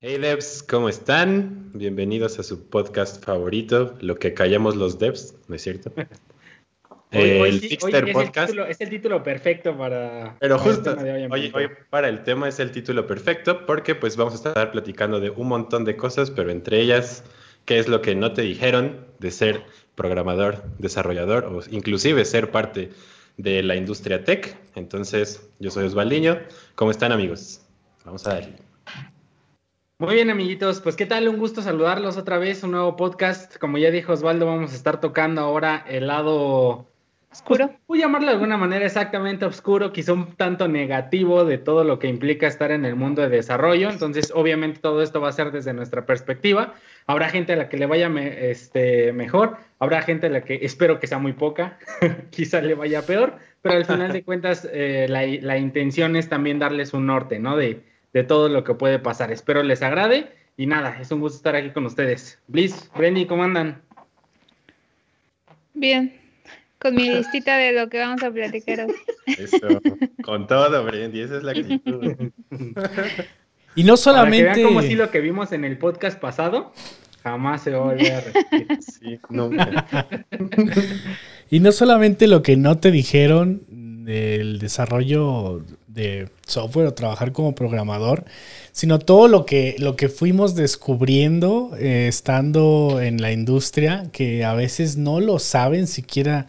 Hey devs, ¿cómo están? Bienvenidos a su podcast favorito, Lo que callamos los devs, ¿no es cierto? el Fixter Podcast. es el título perfecto para. Pero justo, hoy, para el tema es el título perfecto porque pues vamos a estar platicando de un montón de cosas, pero entre ellas, ¿qué es lo que no te dijeron de ser programador, desarrollador o inclusive ser parte de la industria tech? Entonces, yo soy Osvaldiño. ¿Cómo están amigos? Vamos a darle. Muy bien, amiguitos. Pues, ¿qué tal? Un gusto saludarlos otra vez. Un nuevo podcast. Como ya dijo Osvaldo, vamos a estar tocando ahora el lado oscuro. Pues, voy a llamarlo de alguna manera exactamente oscuro, quizá un tanto negativo de todo lo que implica estar en el mundo de desarrollo. Entonces, obviamente, todo esto va a ser desde nuestra perspectiva. Habrá gente a la que le vaya este, mejor, habrá gente a la que espero que sea muy poca, quizá le vaya peor, pero al final de cuentas, eh, la, la intención es también darles un norte, ¿no? De de todo lo que puede pasar. Espero les agrade y nada, es un gusto estar aquí con ustedes. Bliss, Brenny, ¿cómo andan? Bien, con mi listita de lo que vamos a platicar hoy. Eso, con todo, Brenny, esa es la actitud. y no solamente... Para que vean como si lo que vimos en el podcast pasado jamás se va a volver a repetir. Sí, no. y no solamente lo que no te dijeron del desarrollo de software o trabajar como programador, sino todo lo que, lo que fuimos descubriendo eh, estando en la industria, que a veces no lo saben siquiera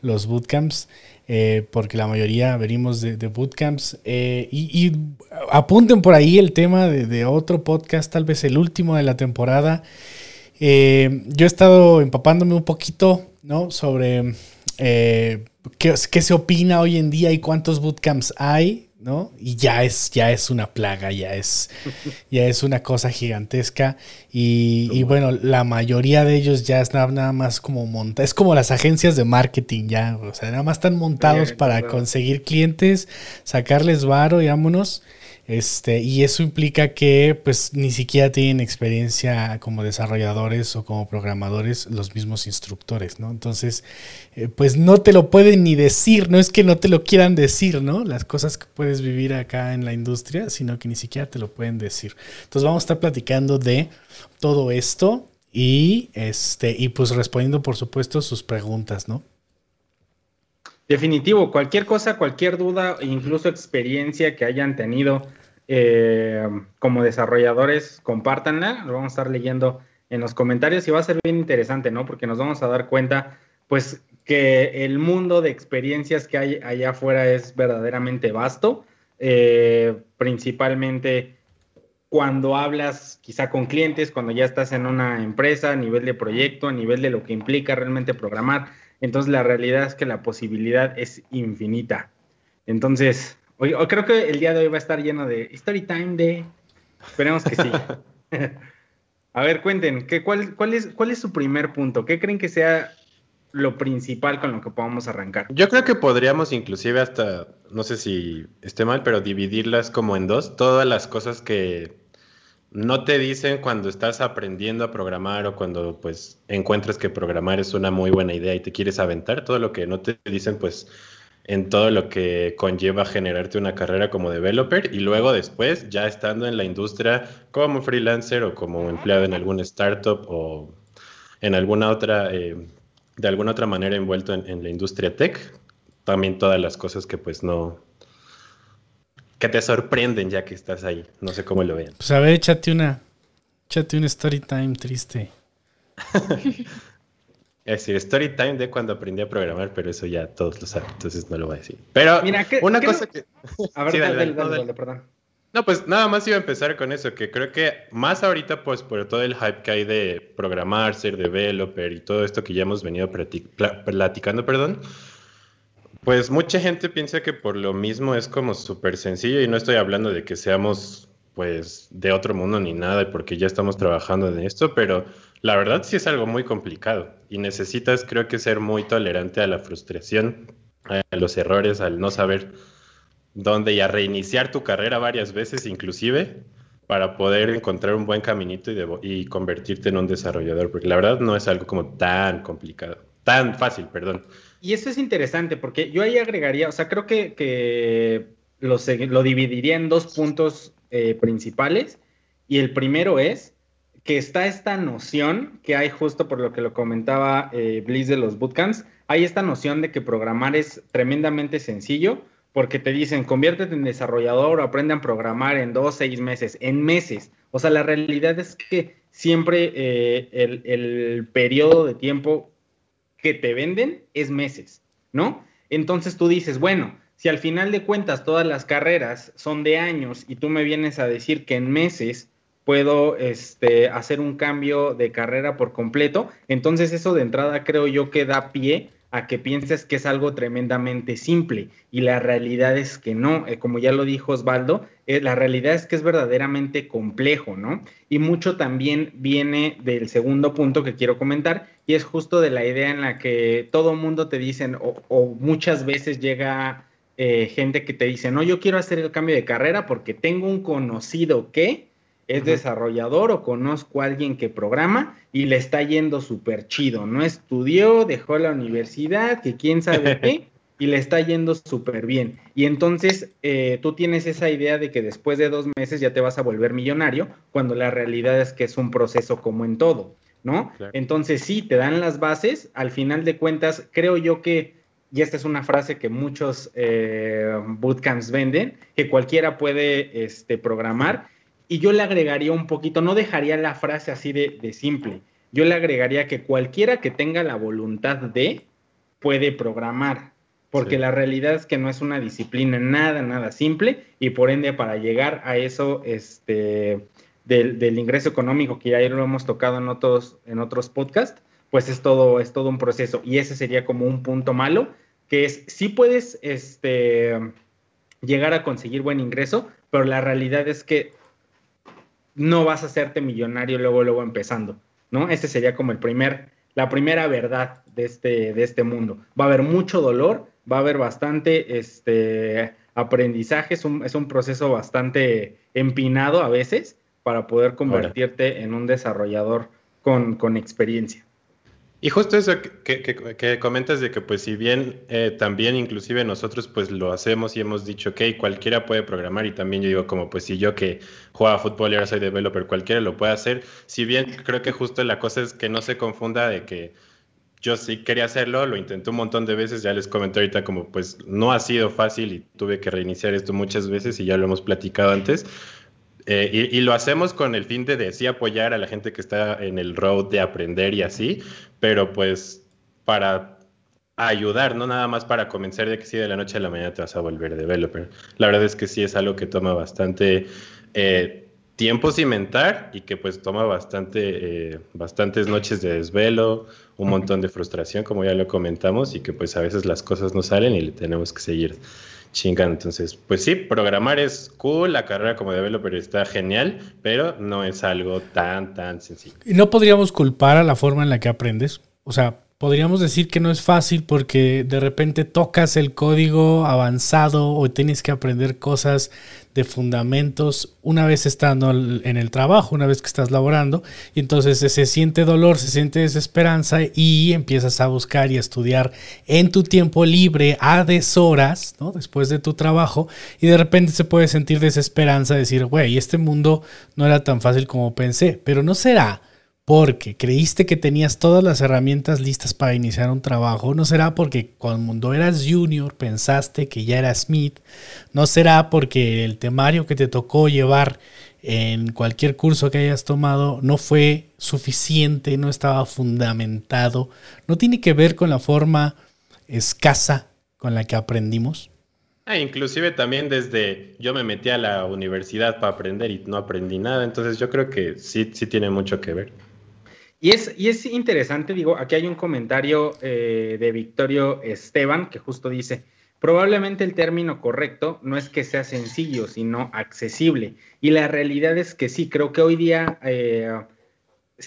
los bootcamps. Eh, porque la mayoría venimos de, bootcamps. Eh, y, apunten por ahí el tema de, otro podcast, tal vez el último de la temporada. yo he estado empapándome un poquito ¿no? sobre qué, se opina hoy en día y cuántos bootcamps hay. ¿no? Y ya es, ya es una plaga, ya es, ya es una cosa gigantesca. Y, bueno, la mayoría de ellos ya es nada, más como monta, es como las agencias de marketing ya, o sea, nada más están montados para conseguir clientes, sacarles varo y vámonos. Este, y eso implica que pues ni siquiera tienen experiencia como desarrolladores o como programadores los mismos instructores, ¿no? Entonces, eh, pues no te lo pueden ni decir, no es que no te lo quieran decir, ¿no? Las cosas que puedes vivir acá en la industria, sino que ni siquiera te lo pueden decir. Entonces vamos a estar platicando de todo esto y este y pues respondiendo por supuesto sus preguntas, ¿no? Definitivo, cualquier cosa, cualquier duda, incluso experiencia que hayan tenido eh, como desarrolladores, compártanla, lo vamos a estar leyendo en los comentarios y va a ser bien interesante, ¿no? Porque nos vamos a dar cuenta, pues, que el mundo de experiencias que hay allá afuera es verdaderamente vasto, eh, principalmente cuando hablas quizá con clientes, cuando ya estás en una empresa, a nivel de proyecto, a nivel de lo que implica realmente programar. Entonces la realidad es que la posibilidad es infinita. Entonces, hoy, creo que el día de hoy va a estar lleno de story time de... Esperemos que sí. a ver, cuenten, ¿qué, cuál, cuál, es, ¿cuál es su primer punto? ¿Qué creen que sea lo principal con lo que podamos arrancar? Yo creo que podríamos inclusive hasta, no sé si esté mal, pero dividirlas como en dos, todas las cosas que no te dicen cuando estás aprendiendo a programar o cuando pues encuentras que programar es una muy buena idea y te quieres aventar, todo lo que no te dicen pues en todo lo que conlleva generarte una carrera como developer y luego después ya estando en la industria como freelancer o como empleado en alguna startup o en alguna otra, eh, de alguna otra manera envuelto en, en la industria tech, también todas las cosas que pues no, que te sorprenden ya que estás ahí. No sé cómo lo vean. Pues a ver, échate una, échate un story time triste. es decir, story time de cuando aprendí a programar, pero eso ya todos lo saben, entonces no lo voy a decir. Pero Mira, una cosa que... A ver, dale, dale, perdón. No, pues nada más iba a empezar con eso, que creo que más ahorita, pues por todo el hype que hay de programar, ser developer y todo esto que ya hemos venido platicando, perdón, pues mucha gente piensa que por lo mismo es como súper sencillo y no estoy hablando de que seamos pues de otro mundo ni nada porque ya estamos trabajando en esto, pero la verdad sí es algo muy complicado y necesitas creo que ser muy tolerante a la frustración, a los errores, al no saber dónde y a reiniciar tu carrera varias veces inclusive para poder encontrar un buen caminito y, y convertirte en un desarrollador, porque la verdad no es algo como tan complicado, tan fácil, perdón. Y eso es interesante porque yo ahí agregaría, o sea, creo que, lo, lo, dividiría en dos puntos eh, principales. Y el primero es que está esta noción que hay justo por lo que lo comentaba eh, Bliss de los bootcamps, hay esta noción de que programar es tremendamente sencillo porque te dicen conviértete en desarrollador o aprendan a programar en dos, seis meses, en meses. O sea, la realidad es que siempre eh, el, el periodo de tiempo que te venden es meses, ¿no? Entonces tú dices, bueno, si al final de cuentas todas las carreras son de años y tú me vienes a decir que en meses puedo este, hacer un cambio de carrera por completo, entonces eso de entrada creo yo que da pie a que pienses que es algo tremendamente simple y la realidad es que no, eh, como ya lo dijo Osvaldo, eh, la realidad es que es verdaderamente complejo, ¿no? Y mucho también viene del segundo punto que quiero comentar y es justo de la idea en la que todo mundo te dicen o, muchas veces llega eh, gente que te dice, no, yo quiero hacer el cambio de carrera porque tengo un conocido que es desarrollador o conozco a alguien que programa y le está yendo súper chido. No estudió, dejó la universidad, que quién sabe qué, y le está yendo súper bien. Y entonces eh, tú tienes esa idea de que después de dos meses ya te vas a volver millonario, cuando la realidad es que es un proceso como en todo, ¿no? Entonces sí, te dan las bases, al final de cuentas, creo yo que y esta es una frase que muchos eh, bootcamps venden, que cualquiera puede este, programar y yo le agregaría un poquito, no dejaría la frase así de, simple, yo le agregaría que cualquiera que tenga la voluntad de puede programar, porque la realidad es que no es una disciplina nada, nada simple, y por ende para llegar a eso, este, del, ingreso económico, que ya lo hemos tocado en otros, en otros podcasts, pues es todo, es todo un proceso, y ese sería como un punto malo, que es, si puedes, este, llegar a conseguir buen ingreso, pero la realidad es que no vas a hacerte millonario luego, luego empezando, ¿no? Ese sería como el primer, la primera verdad de este, de este mundo. Va a haber mucho dolor, va a haber bastante este, aprendizaje, es un, es un proceso bastante empinado a veces para poder convertirte en un desarrollador con, con experiencia. Y justo eso que, comentas de que pues si bien eh, también inclusive nosotros pues lo hacemos y hemos dicho, ok, cualquiera puede programar y también yo digo como pues si yo que juega fútbol y ahora soy developer, cualquiera lo puede hacer, si bien creo que justo la cosa es que no se confunda de que yo sí quería hacerlo, lo intenté un montón de veces, ya les comenté ahorita como pues no ha sido fácil y tuve que reiniciar esto muchas veces y ya lo hemos platicado antes, eh, y, lo hacemos con el fin de, de sí apoyar a la gente que está en el road de aprender y así, pero pues para ayudar, no nada más para convencer de que sí de la noche a la mañana te vas a volver developer. La verdad es que sí es algo que toma bastante eh, tiempo cimentar y que pues toma bastante, eh, bastantes noches de desvelo, un montón de frustración, como ya lo comentamos, y que pues a veces las cosas no salen y le tenemos que seguir chingando. Entonces, pues sí, programar es cool, la carrera como developer está genial, pero no es algo tan, tan sencillo. Y no podríamos culpar a la forma en la que aprendes. O sea, podríamos decir que no es fácil porque de repente tocas el código avanzado o tienes que aprender cosas de fundamentos una vez estando en el trabajo, una vez que estás laborando, y entonces se siente dolor, se siente desesperanza y empiezas a buscar y a estudiar en tu tiempo libre a deshoras, ¿no? Después de tu trabajo, y de repente se puede sentir desesperanza, decir, güey, este mundo no era tan fácil como pensé, pero no será porque creíste que tenías todas las herramientas listas para iniciar un trabajo. No será porque cuando eras junior pensaste que ya eras Smith. No será porque el temario que te tocó llevar en cualquier curso que hayas tomado no fue suficiente, no estaba fundamentado. No tiene que ver con la forma escasa con la que aprendimos. Ah, inclusive también desde yo me metí a la universidad para aprender y no aprendí nada, entonces yo creo que sí, sí tiene mucho que ver. Y es, y es interesante, digo, aquí hay un comentario eh, de Victorio Esteban que justo dice, probablemente el término correcto no es que sea sencillo, sino accesible. Y la realidad es que sí, creo que hoy día eh,